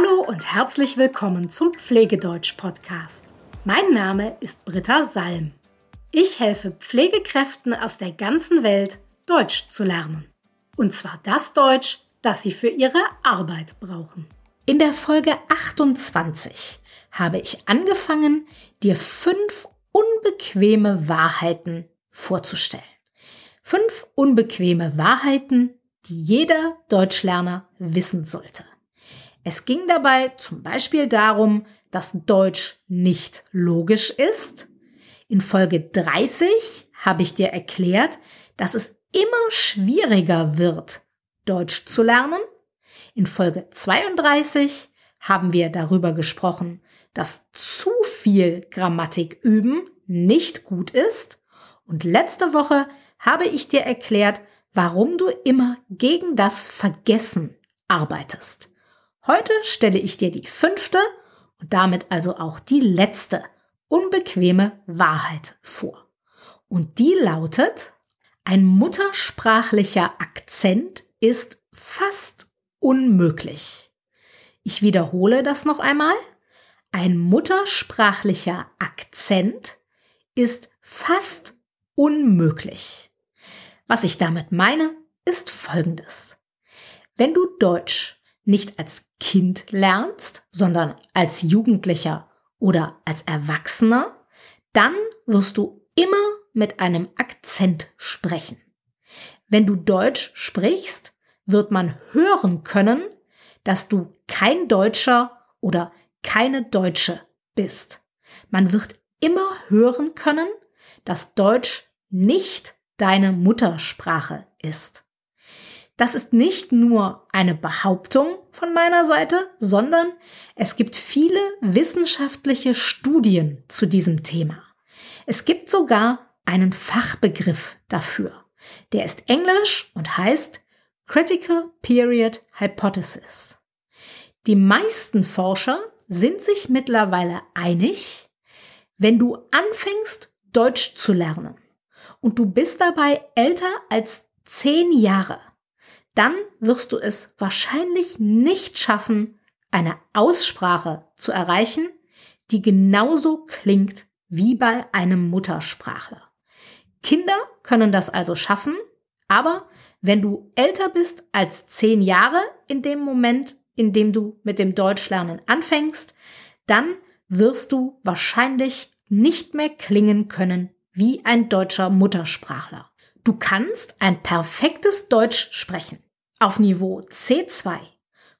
Hallo und herzlich willkommen zum Pflegedeutsch-Podcast. Mein Name ist Britta Salm. Ich helfe Pflegekräften aus der ganzen Welt, Deutsch zu lernen. Und zwar das Deutsch, das sie für ihre Arbeit brauchen. In der Folge 28 habe ich angefangen, dir fünf unbequeme Wahrheiten vorzustellen. Fünf unbequeme Wahrheiten, die jeder Deutschlerner wissen sollte. Es ging dabei zum Beispiel darum, dass Deutsch nicht logisch ist. In Folge 30 habe ich dir erklärt, dass es immer schwieriger wird, Deutsch zu lernen. In Folge 32 haben wir darüber gesprochen, dass zu viel Grammatik üben nicht gut ist. Und letzte Woche habe ich dir erklärt, warum du immer gegen das Vergessen arbeitest. Heute stelle ich dir die fünfte und damit also auch die letzte unbequeme Wahrheit vor. Und die lautet, ein muttersprachlicher Akzent ist fast unmöglich. Ich wiederhole das noch einmal. Ein muttersprachlicher Akzent ist fast unmöglich. Was ich damit meine, ist Folgendes. Wenn du Deutsch nicht als Kind lernst, sondern als Jugendlicher oder als Erwachsener, dann wirst du immer mit einem Akzent sprechen. Wenn du Deutsch sprichst, wird man hören können, dass du kein Deutscher oder keine Deutsche bist. Man wird immer hören können, dass Deutsch nicht deine Muttersprache ist. Das ist nicht nur eine Behauptung von meiner Seite, sondern es gibt viele wissenschaftliche Studien zu diesem Thema. Es gibt sogar einen Fachbegriff dafür. Der ist englisch und heißt Critical Period Hypothesis. Die meisten Forscher sind sich mittlerweile einig, wenn du anfängst, Deutsch zu lernen und du bist dabei älter als zehn Jahre, dann wirst du es wahrscheinlich nicht schaffen, eine Aussprache zu erreichen, die genauso klingt wie bei einem Muttersprachler. Kinder können das also schaffen, aber wenn du älter bist als zehn Jahre in dem Moment, in dem du mit dem Deutschlernen anfängst, dann wirst du wahrscheinlich nicht mehr klingen können wie ein deutscher Muttersprachler. Du kannst ein perfektes Deutsch sprechen. Auf Niveau C2.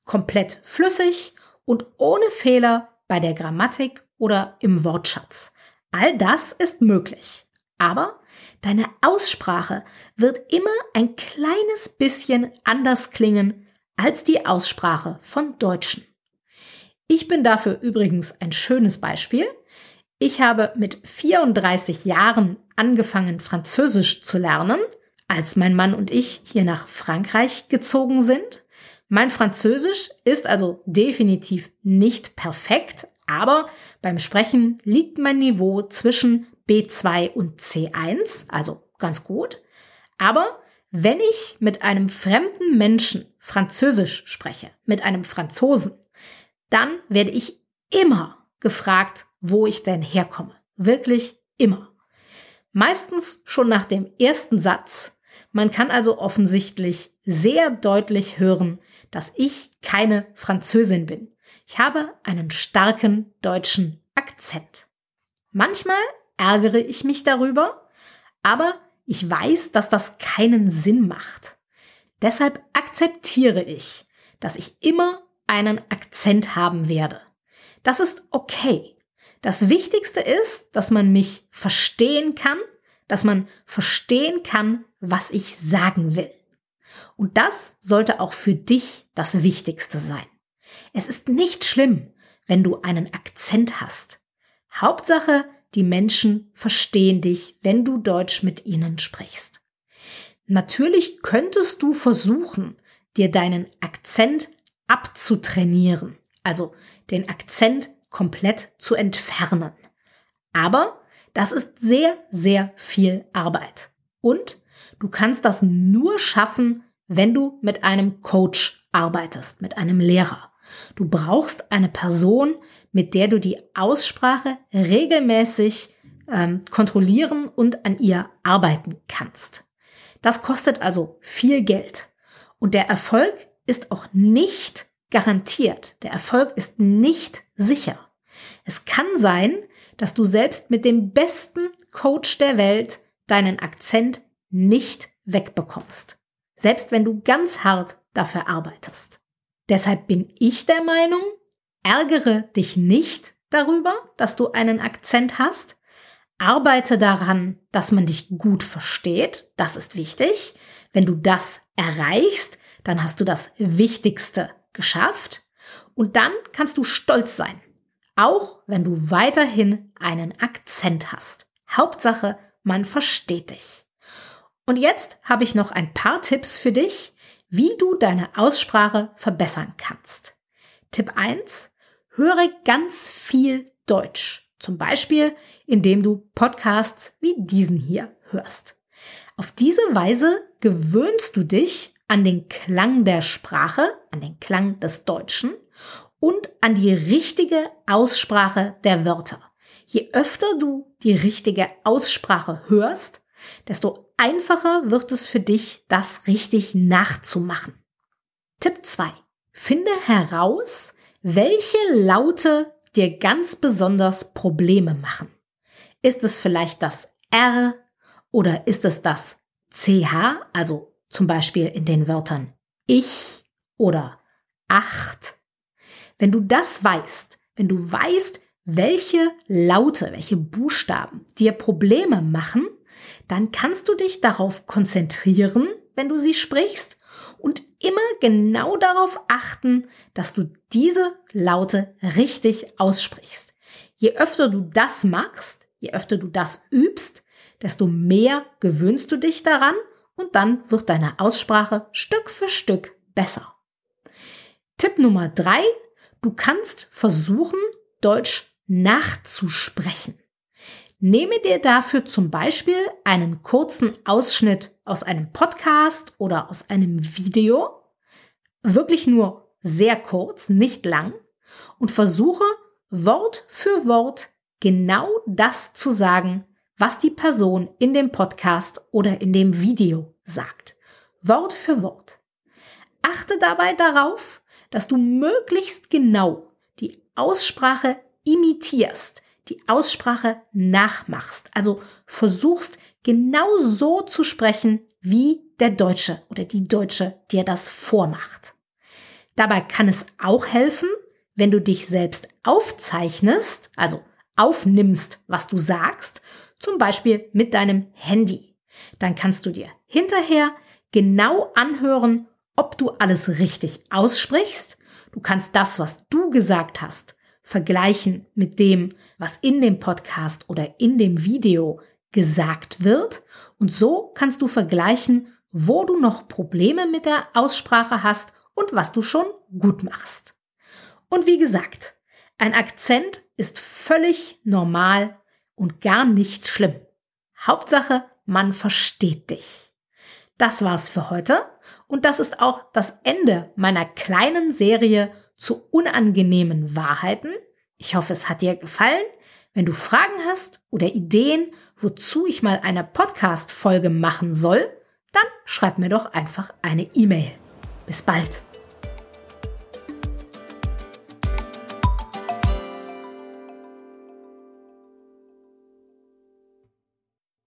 Komplett flüssig und ohne Fehler bei der Grammatik oder im Wortschatz. All das ist möglich. Aber deine Aussprache wird immer ein kleines bisschen anders klingen als die Aussprache von Deutschen. Ich bin dafür übrigens ein schönes Beispiel. Ich habe mit 34 Jahren angefangen, Französisch zu lernen, als mein Mann und ich hier nach Frankreich gezogen sind. Mein Französisch ist also definitiv nicht perfekt, aber beim Sprechen liegt mein Niveau zwischen B2 und C1, also ganz gut. Aber wenn ich mit einem fremden Menschen Französisch spreche, mit einem Franzosen, dann werde ich immer gefragt, wo ich denn herkomme. Wirklich immer. Meistens schon nach dem ersten Satz. Man kann also offensichtlich sehr deutlich hören, dass ich keine Französin bin. Ich habe einen starken deutschen Akzent. Manchmal ärgere ich mich darüber, aber ich weiß, dass das keinen Sinn macht. Deshalb akzeptiere ich, dass ich immer einen Akzent haben werde. Das ist okay. Das Wichtigste ist, dass man mich verstehen kann, dass man verstehen kann, was ich sagen will. Und das sollte auch für dich das Wichtigste sein. Es ist nicht schlimm, wenn du einen Akzent hast. Hauptsache, die Menschen verstehen dich, wenn du Deutsch mit ihnen sprichst. Natürlich könntest du versuchen, dir deinen Akzent abzutrainieren, also den Akzent komplett zu entfernen. Aber das ist sehr, sehr viel Arbeit. Und du kannst das nur schaffen, wenn du mit einem Coach arbeitest, mit einem Lehrer. Du brauchst eine Person, mit der du die Aussprache regelmäßig ähm, kontrollieren und an ihr arbeiten kannst. Das kostet also viel Geld. Und der Erfolg ist auch nicht garantiert. Der Erfolg ist nicht sicher. Es kann sein, dass du selbst mit dem besten Coach der Welt deinen Akzent nicht wegbekommst. Selbst wenn du ganz hart dafür arbeitest. Deshalb bin ich der Meinung, ärgere dich nicht darüber, dass du einen Akzent hast. Arbeite daran, dass man dich gut versteht. Das ist wichtig. Wenn du das erreichst, dann hast du das Wichtigste geschafft. Und dann kannst du stolz sein. Auch wenn du weiterhin einen Akzent hast. Hauptsache, man versteht dich. Und jetzt habe ich noch ein paar Tipps für dich, wie du deine Aussprache verbessern kannst. Tipp 1. Höre ganz viel Deutsch. Zum Beispiel, indem du Podcasts wie diesen hier hörst. Auf diese Weise gewöhnst du dich an den Klang der Sprache, an den Klang des Deutschen und an die richtige Aussprache der Wörter. Je öfter du die richtige Aussprache hörst, desto einfacher wird es für dich, das richtig nachzumachen. Tipp 2. Finde heraus, welche Laute dir ganz besonders Probleme machen. Ist es vielleicht das R oder ist es das CH, also zum Beispiel in den Wörtern ich oder acht? Wenn du das weißt, wenn du weißt, welche Laute, welche Buchstaben dir Probleme machen, dann kannst du dich darauf konzentrieren, wenn du sie sprichst und immer genau darauf achten, dass du diese Laute richtig aussprichst. Je öfter du das machst, je öfter du das übst, desto mehr gewöhnst du dich daran und dann wird deine Aussprache Stück für Stück besser. Tipp Nummer drei, du kannst versuchen, Deutsch nachzusprechen. Nehme dir dafür zum Beispiel einen kurzen Ausschnitt aus einem Podcast oder aus einem Video, wirklich nur sehr kurz, nicht lang, und versuche Wort für Wort genau das zu sagen, was die Person in dem Podcast oder in dem Video sagt. Wort für Wort. Achte dabei darauf, dass du möglichst genau die Aussprache imitierst, die Aussprache nachmachst. Also versuchst genau so zu sprechen, wie der Deutsche oder die Deutsche dir das vormacht. Dabei kann es auch helfen, wenn du dich selbst aufzeichnest, also aufnimmst, was du sagst, zum Beispiel mit deinem Handy. Dann kannst du dir hinterher genau anhören, ob du alles richtig aussprichst. Du kannst das, was du gesagt hast, vergleichen mit dem, was in dem Podcast oder in dem Video gesagt wird. Und so kannst du vergleichen, wo du noch Probleme mit der Aussprache hast und was du schon gut machst. Und wie gesagt, ein Akzent ist völlig normal und gar nicht schlimm. Hauptsache, man versteht dich. Das war's für heute und das ist auch das Ende meiner kleinen Serie zu unangenehmen Wahrheiten. Ich hoffe, es hat dir gefallen. Wenn du Fragen hast oder Ideen, wozu ich mal eine Podcast-Folge machen soll, dann schreib mir doch einfach eine E-Mail. Bis bald!